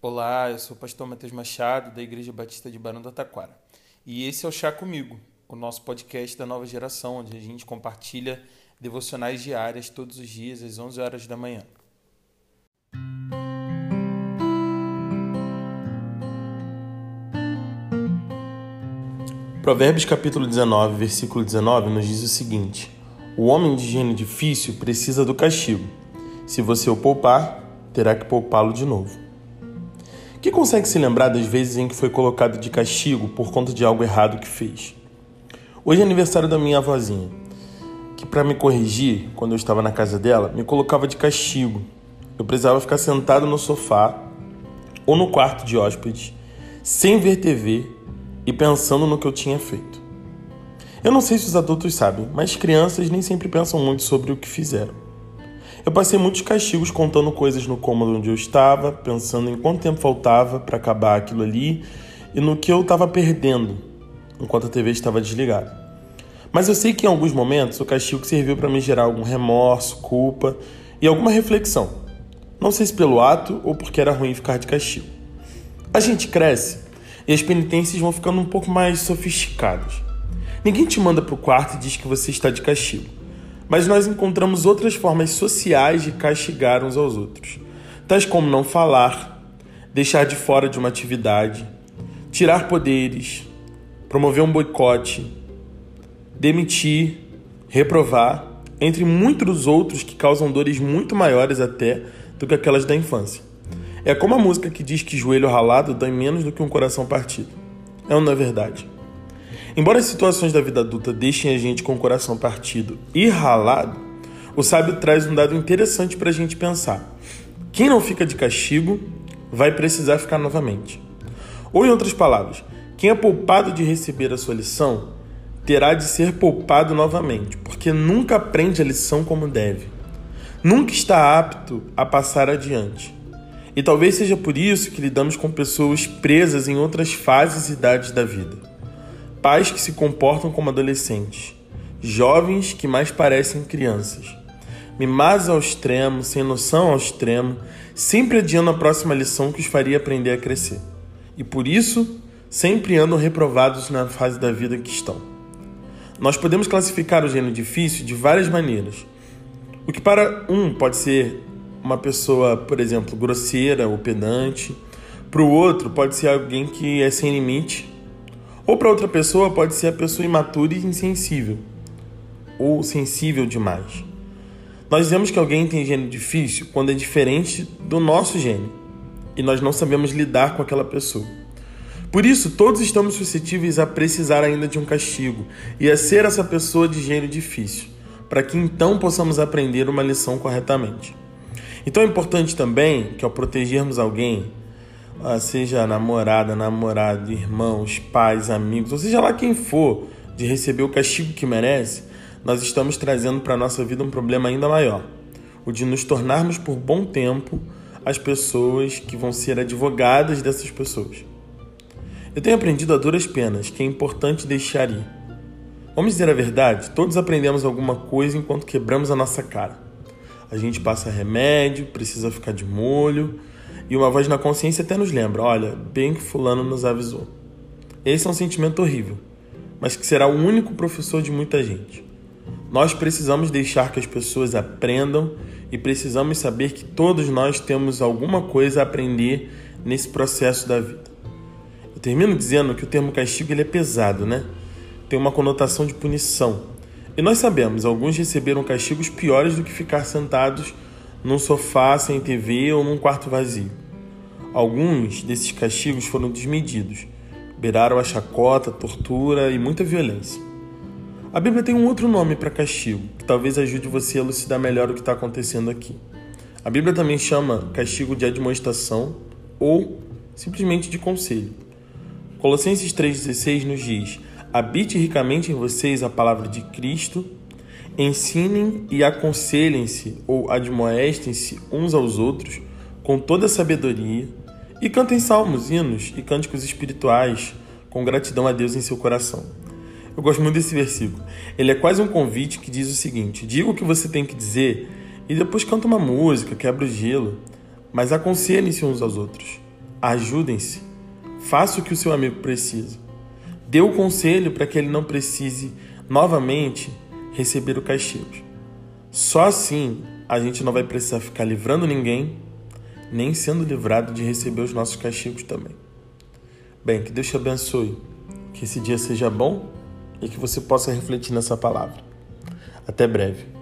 Olá, eu sou o pastor Matheus Machado, da Igreja Batista de Barão do Taquara. E esse é o Chá Comigo, o nosso podcast da nova geração, onde a gente compartilha devocionais diárias todos os dias às 11 horas da manhã. Provérbios capítulo 19, versículo 19 nos diz o seguinte: O homem de gênio difícil precisa do castigo. Se você o poupar, terá que poupá-lo de novo. Quem consegue se lembrar das vezes em que foi colocado de castigo por conta de algo errado que fez? Hoje é aniversário da minha avózinha, que para me corrigir, quando eu estava na casa dela, me colocava de castigo. Eu precisava ficar sentado no sofá ou no quarto de hóspedes, sem ver TV e pensando no que eu tinha feito. Eu não sei se os adultos sabem, mas crianças nem sempre pensam muito sobre o que fizeram. Eu passei muitos castigos contando coisas no cômodo onde eu estava, pensando em quanto tempo faltava para acabar aquilo ali e no que eu estava perdendo enquanto a TV estava desligada. Mas eu sei que em alguns momentos o castigo serviu para me gerar algum remorso, culpa e alguma reflexão. Não sei se pelo ato ou porque era ruim ficar de castigo. A gente cresce e as penitências vão ficando um pouco mais sofisticadas. Ninguém te manda para o quarto e diz que você está de castigo. Mas nós encontramos outras formas sociais de castigar uns aos outros, tais como não falar, deixar de fora de uma atividade, tirar poderes, promover um boicote, demitir, reprovar, entre muitos outros que causam dores muito maiores até do que aquelas da infância. É como a música que diz que joelho ralado dói menos do que um coração partido. É ou não é verdade? Embora as situações da vida adulta deixem a gente com o coração partido e ralado, o sábio traz um dado interessante para a gente pensar. Quem não fica de castigo vai precisar ficar novamente. Ou, em outras palavras, quem é poupado de receber a sua lição terá de ser poupado novamente, porque nunca aprende a lição como deve. Nunca está apto a passar adiante. E talvez seja por isso que lidamos com pessoas presas em outras fases e idades da vida pais que se comportam como adolescentes, jovens que mais parecem crianças, mimados ao extremo, sem noção ao extremo, sempre adiando a próxima lição que os faria aprender a crescer. E por isso, sempre andam reprovados na fase da vida que estão. Nós podemos classificar o gênio difícil de várias maneiras. O que para um pode ser uma pessoa, por exemplo, grosseira ou pedante, para o outro pode ser alguém que é sem limite ou para outra pessoa pode ser a pessoa imatura e insensível, ou sensível demais. Nós dizemos que alguém tem gênio difícil quando é diferente do nosso gênio e nós não sabemos lidar com aquela pessoa. Por isso, todos estamos suscetíveis a precisar ainda de um castigo e a ser essa pessoa de gênio difícil, para que então possamos aprender uma lição corretamente. Então é importante também que ao protegermos alguém, seja namorada, namorado, irmãos, pais, amigos, ou seja lá quem for, de receber o castigo que merece, nós estamos trazendo para a nossa vida um problema ainda maior: o de nos tornarmos por bom tempo as pessoas que vão ser advogadas dessas pessoas. Eu tenho aprendido a duras penas que é importante deixar ir. Vamos dizer a verdade, todos aprendemos alguma coisa enquanto quebramos a nossa cara. A gente passa remédio, precisa ficar de molho, e uma voz na consciência até nos lembra: olha, bem que Fulano nos avisou. Esse é um sentimento horrível, mas que será o único professor de muita gente. Nós precisamos deixar que as pessoas aprendam e precisamos saber que todos nós temos alguma coisa a aprender nesse processo da vida. Eu termino dizendo que o termo castigo ele é pesado, né? Tem uma conotação de punição. E nós sabemos, alguns receberam castigos piores do que ficar sentados num sofá sem TV ou num quarto vazio. Alguns desses castigos foram desmedidos, beiraram a chacota, tortura e muita violência. A Bíblia tem um outro nome para castigo, que talvez ajude você a elucidar melhor o que está acontecendo aqui. A Bíblia também chama castigo de admoestação ou simplesmente de conselho. Colossenses 3,16 nos diz: Habite ricamente em vocês a palavra de Cristo Ensinem e aconselhem-se ou admoestem-se uns aos outros com toda sabedoria e cantem salmos, hinos e cânticos espirituais com gratidão a Deus em seu coração. Eu gosto muito desse versículo. Ele é quase um convite que diz o seguinte: diga o que você tem que dizer e depois canta uma música, quebra o gelo, mas aconselhem-se uns aos outros. Ajudem-se. Faça o que o seu amigo precisa. Dê o conselho para que ele não precise novamente receber o castigo. Só assim a gente não vai precisar ficar livrando ninguém, nem sendo livrado de receber os nossos castigos também. Bem, que Deus te abençoe, que esse dia seja bom e que você possa refletir nessa palavra. Até breve.